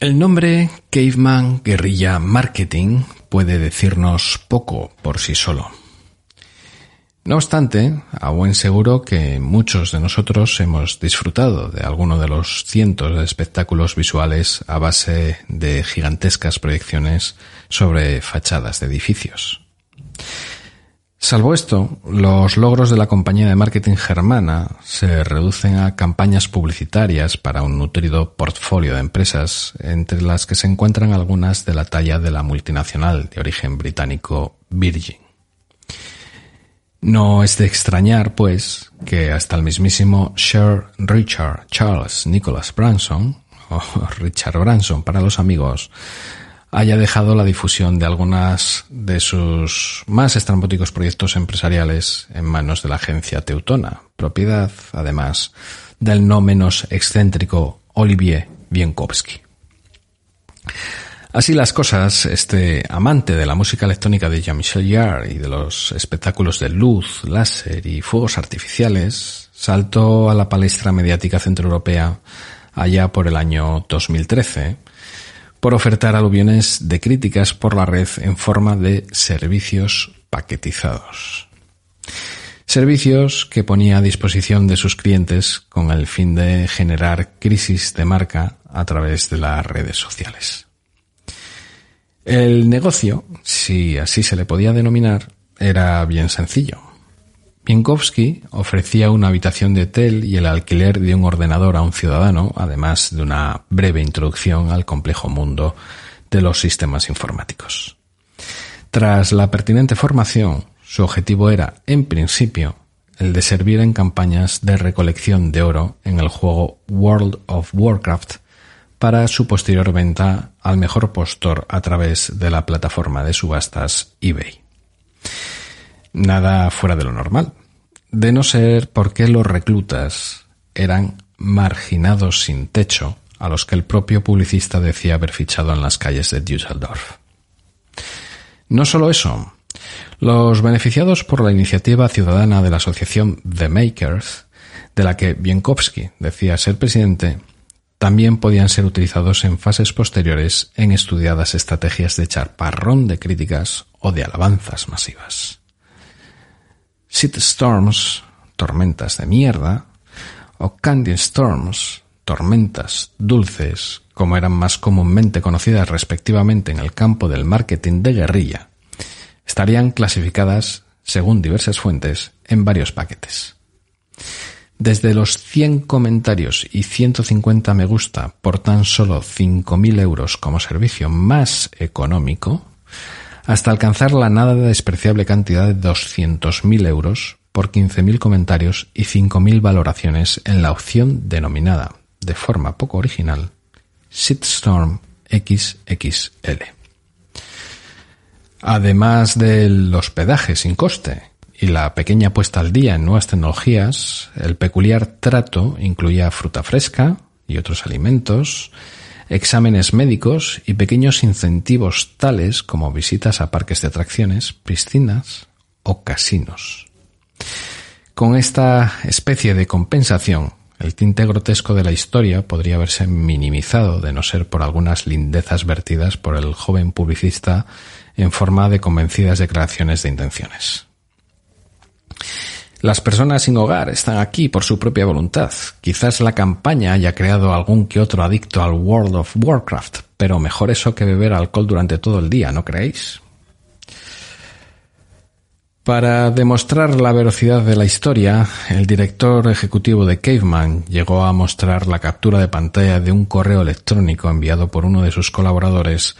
El nombre Caveman Guerrilla Marketing puede decirnos poco por sí solo. No obstante, a buen seguro que muchos de nosotros hemos disfrutado de alguno de los cientos de espectáculos visuales a base de gigantescas proyecciones sobre fachadas de edificios. Salvo esto, los logros de la compañía de marketing germana se reducen a campañas publicitarias para un nutrido portfolio de empresas, entre las que se encuentran algunas de la talla de la multinacional de origen británico Virgin. No es de extrañar, pues, que hasta el mismísimo Sir Richard Charles Nicholas Branson, o Richard Branson para los amigos, haya dejado la difusión de algunas de sus más estrambóticos proyectos empresariales en manos de la agencia Teutona, propiedad, además, del no menos excéntrico Olivier Bienkowski. Así las cosas, este amante de la música electrónica de Jean-Michel Jarre y de los espectáculos de luz, láser y fuegos artificiales, saltó a la palestra mediática centroeuropea allá por el año 2013 por ofertar aluviones de críticas por la red en forma de servicios paquetizados. Servicios que ponía a disposición de sus clientes con el fin de generar crisis de marca a través de las redes sociales. El negocio, si así se le podía denominar, era bien sencillo. Pinkowski ofrecía una habitación de hotel y el alquiler de un ordenador a un ciudadano, además de una breve introducción al complejo mundo de los sistemas informáticos. Tras la pertinente formación, su objetivo era, en principio, el de servir en campañas de recolección de oro en el juego World of Warcraft para su posterior venta al mejor postor a través de la plataforma de subastas eBay. Nada fuera de lo normal de no ser porque los reclutas eran marginados sin techo a los que el propio publicista decía haber fichado en las calles de Düsseldorf. No solo eso, los beneficiados por la iniciativa ciudadana de la asociación The Makers, de la que Bienkowski decía ser presidente, también podían ser utilizados en fases posteriores en estudiadas estrategias de charparrón de críticas o de alabanzas masivas. Storms, tormentas de mierda, o Candy Storms, tormentas dulces, como eran más comúnmente conocidas respectivamente en el campo del marketing de guerrilla, estarían clasificadas, según diversas fuentes, en varios paquetes. Desde los 100 comentarios y 150 me gusta por tan solo 5.000 euros como servicio más económico, hasta alcanzar la nada despreciable cantidad de 200.000 euros por 15.000 comentarios y 5.000 valoraciones en la opción denominada, de forma poco original, Shitstorm XXL. Además del hospedaje sin coste y la pequeña puesta al día en nuevas tecnologías, el peculiar trato incluía fruta fresca y otros alimentos, exámenes médicos y pequeños incentivos tales como visitas a parques de atracciones, piscinas o casinos. Con esta especie de compensación, el tinte grotesco de la historia podría haberse minimizado de no ser por algunas lindezas vertidas por el joven publicista en forma de convencidas declaraciones de intenciones. Las personas sin hogar están aquí por su propia voluntad. Quizás la campaña haya creado algún que otro adicto al World of Warcraft, pero mejor eso que beber alcohol durante todo el día, ¿no creéis? Para demostrar la velocidad de la historia, el director ejecutivo de Caveman llegó a mostrar la captura de pantalla de un correo electrónico enviado por uno de sus colaboradores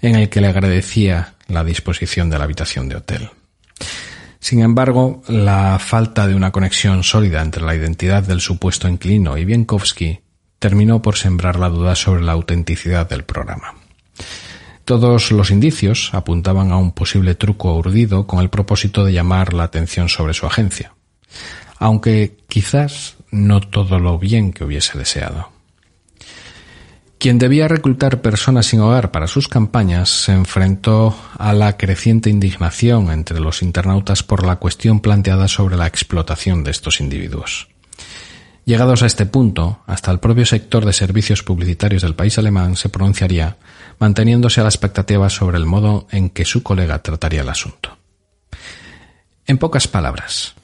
en el que le agradecía la disposición de la habitación de hotel. Sin embargo, la falta de una conexión sólida entre la identidad del supuesto inquilino y Bienkowski terminó por sembrar la duda sobre la autenticidad del programa. Todos los indicios apuntaban a un posible truco urdido con el propósito de llamar la atención sobre su agencia, aunque quizás no todo lo bien que hubiese deseado. Quien debía reclutar personas sin hogar para sus campañas se enfrentó a la creciente indignación entre los internautas por la cuestión planteada sobre la explotación de estos individuos. Llegados a este punto, hasta el propio sector de servicios publicitarios del país alemán se pronunciaría, manteniéndose a la expectativa sobre el modo en que su colega trataría el asunto. En pocas palabras,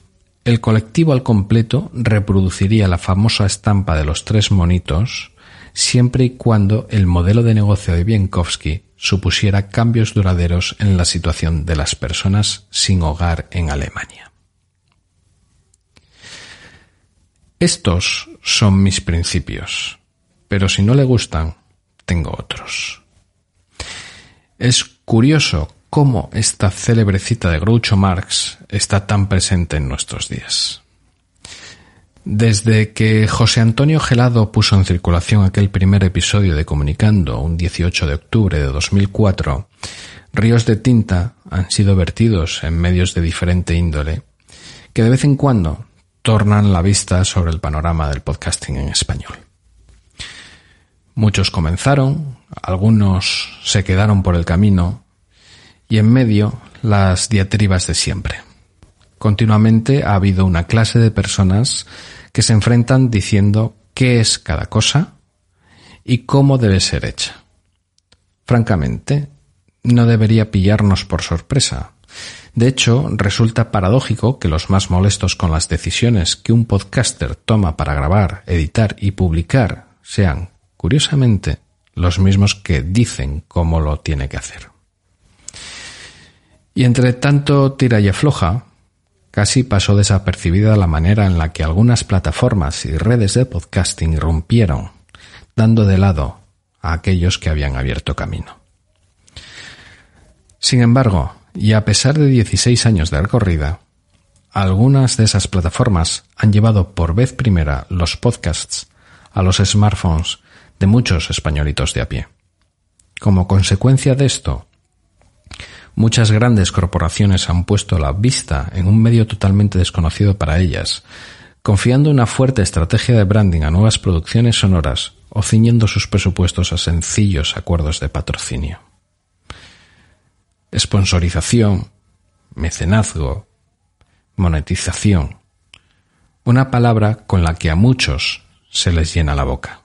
el colectivo al completo reproduciría la famosa estampa de los tres monitos siempre y cuando el modelo de negocio de Bienkowski supusiera cambios duraderos en la situación de las personas sin hogar en Alemania. Estos son mis principios, pero si no le gustan, tengo otros. Es curioso cómo esta célebre cita de Groucho Marx está tan presente en nuestros días. Desde que José Antonio Gelado puso en circulación aquel primer episodio de Comunicando un 18 de octubre de 2004, ríos de tinta han sido vertidos en medios de diferente índole, que de vez en cuando tornan la vista sobre el panorama del podcasting en español. Muchos comenzaron, algunos se quedaron por el camino y en medio las diatribas de siempre. Continuamente ha habido una clase de personas que se enfrentan diciendo qué es cada cosa y cómo debe ser hecha. Francamente, no debería pillarnos por sorpresa, de hecho, resulta paradójico que los más molestos con las decisiones que un podcaster toma para grabar, editar y publicar sean, curiosamente, los mismos que dicen cómo lo tiene que hacer. Y entre tanto tira y afloja, casi pasó desapercibida la manera en la que algunas plataformas y redes de podcasting irrumpieron, dando de lado a aquellos que habían abierto camino. Sin embargo, y a pesar de 16 años de recorrida, algunas de esas plataformas han llevado por vez primera los podcasts a los smartphones de muchos españolitos de a pie. Como consecuencia de esto, muchas grandes corporaciones han puesto la vista en un medio totalmente desconocido para ellas, confiando una fuerte estrategia de branding a nuevas producciones sonoras o ciñendo sus presupuestos a sencillos acuerdos de patrocinio. Sponsorización, mecenazgo, monetización, una palabra con la que a muchos se les llena la boca.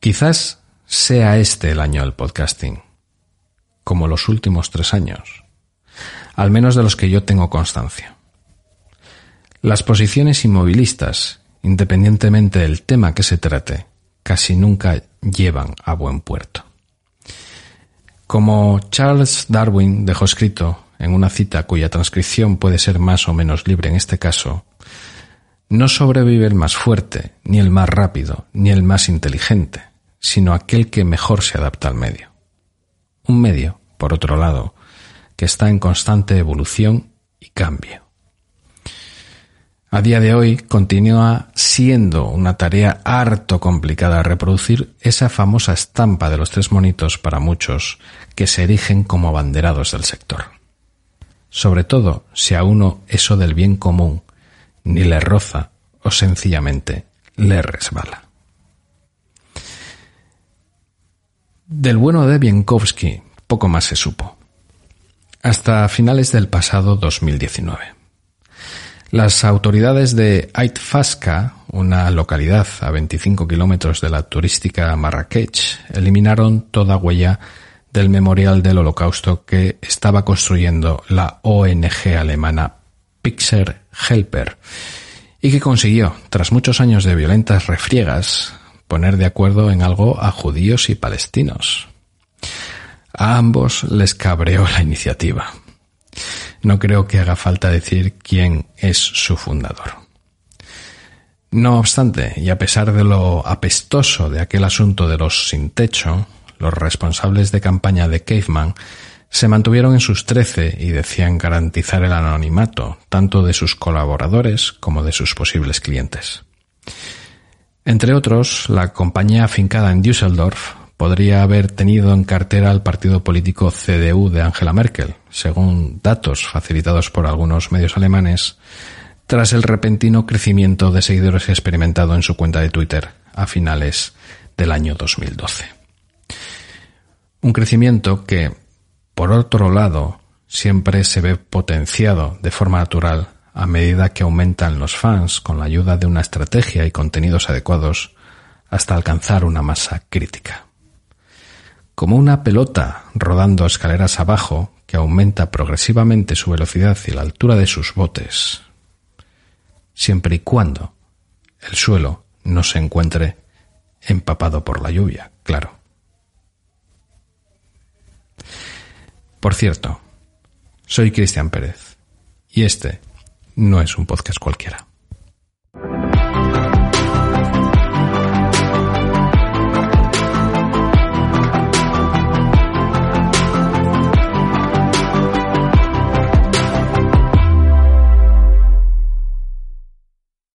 Quizás sea este el año del podcasting, como los últimos tres años, al menos de los que yo tengo constancia. Las posiciones inmovilistas, independientemente del tema que se trate, casi nunca llevan a buen puerto. Como Charles Darwin dejó escrito en una cita cuya transcripción puede ser más o menos libre en este caso, no sobrevive el más fuerte, ni el más rápido, ni el más inteligente, sino aquel que mejor se adapta al medio. Un medio, por otro lado, que está en constante evolución y cambio. A día de hoy continúa siendo una tarea harto complicada reproducir esa famosa estampa de los tres monitos para muchos que se erigen como abanderados del sector. Sobre todo si a uno eso del bien común ni le roza o sencillamente le resbala. Del bueno de Bienkowski poco más se supo, hasta finales del pasado 2019. Las autoridades de Aitfaska, una localidad a 25 kilómetros de la turística Marrakech, eliminaron toda huella del memorial del holocausto que estaba construyendo la ONG alemana Pixer Helper y que consiguió, tras muchos años de violentas refriegas, poner de acuerdo en algo a judíos y palestinos. A ambos les cabreó la iniciativa no creo que haga falta decir quién es su fundador. No obstante, y a pesar de lo apestoso de aquel asunto de los sin techo, los responsables de campaña de Caveman se mantuvieron en sus trece y decían garantizar el anonimato tanto de sus colaboradores como de sus posibles clientes. Entre otros, la compañía afincada en Düsseldorf podría haber tenido en cartera al partido político CDU de Angela Merkel, según datos facilitados por algunos medios alemanes, tras el repentino crecimiento de seguidores experimentado en su cuenta de Twitter a finales del año 2012. Un crecimiento que, por otro lado, siempre se ve potenciado de forma natural a medida que aumentan los fans con la ayuda de una estrategia y contenidos adecuados hasta alcanzar una masa crítica. Como una pelota rodando escaleras abajo que aumenta progresivamente su velocidad y la altura de sus botes, siempre y cuando el suelo no se encuentre empapado por la lluvia, claro. Por cierto, soy Cristian Pérez y este no es un podcast cualquiera.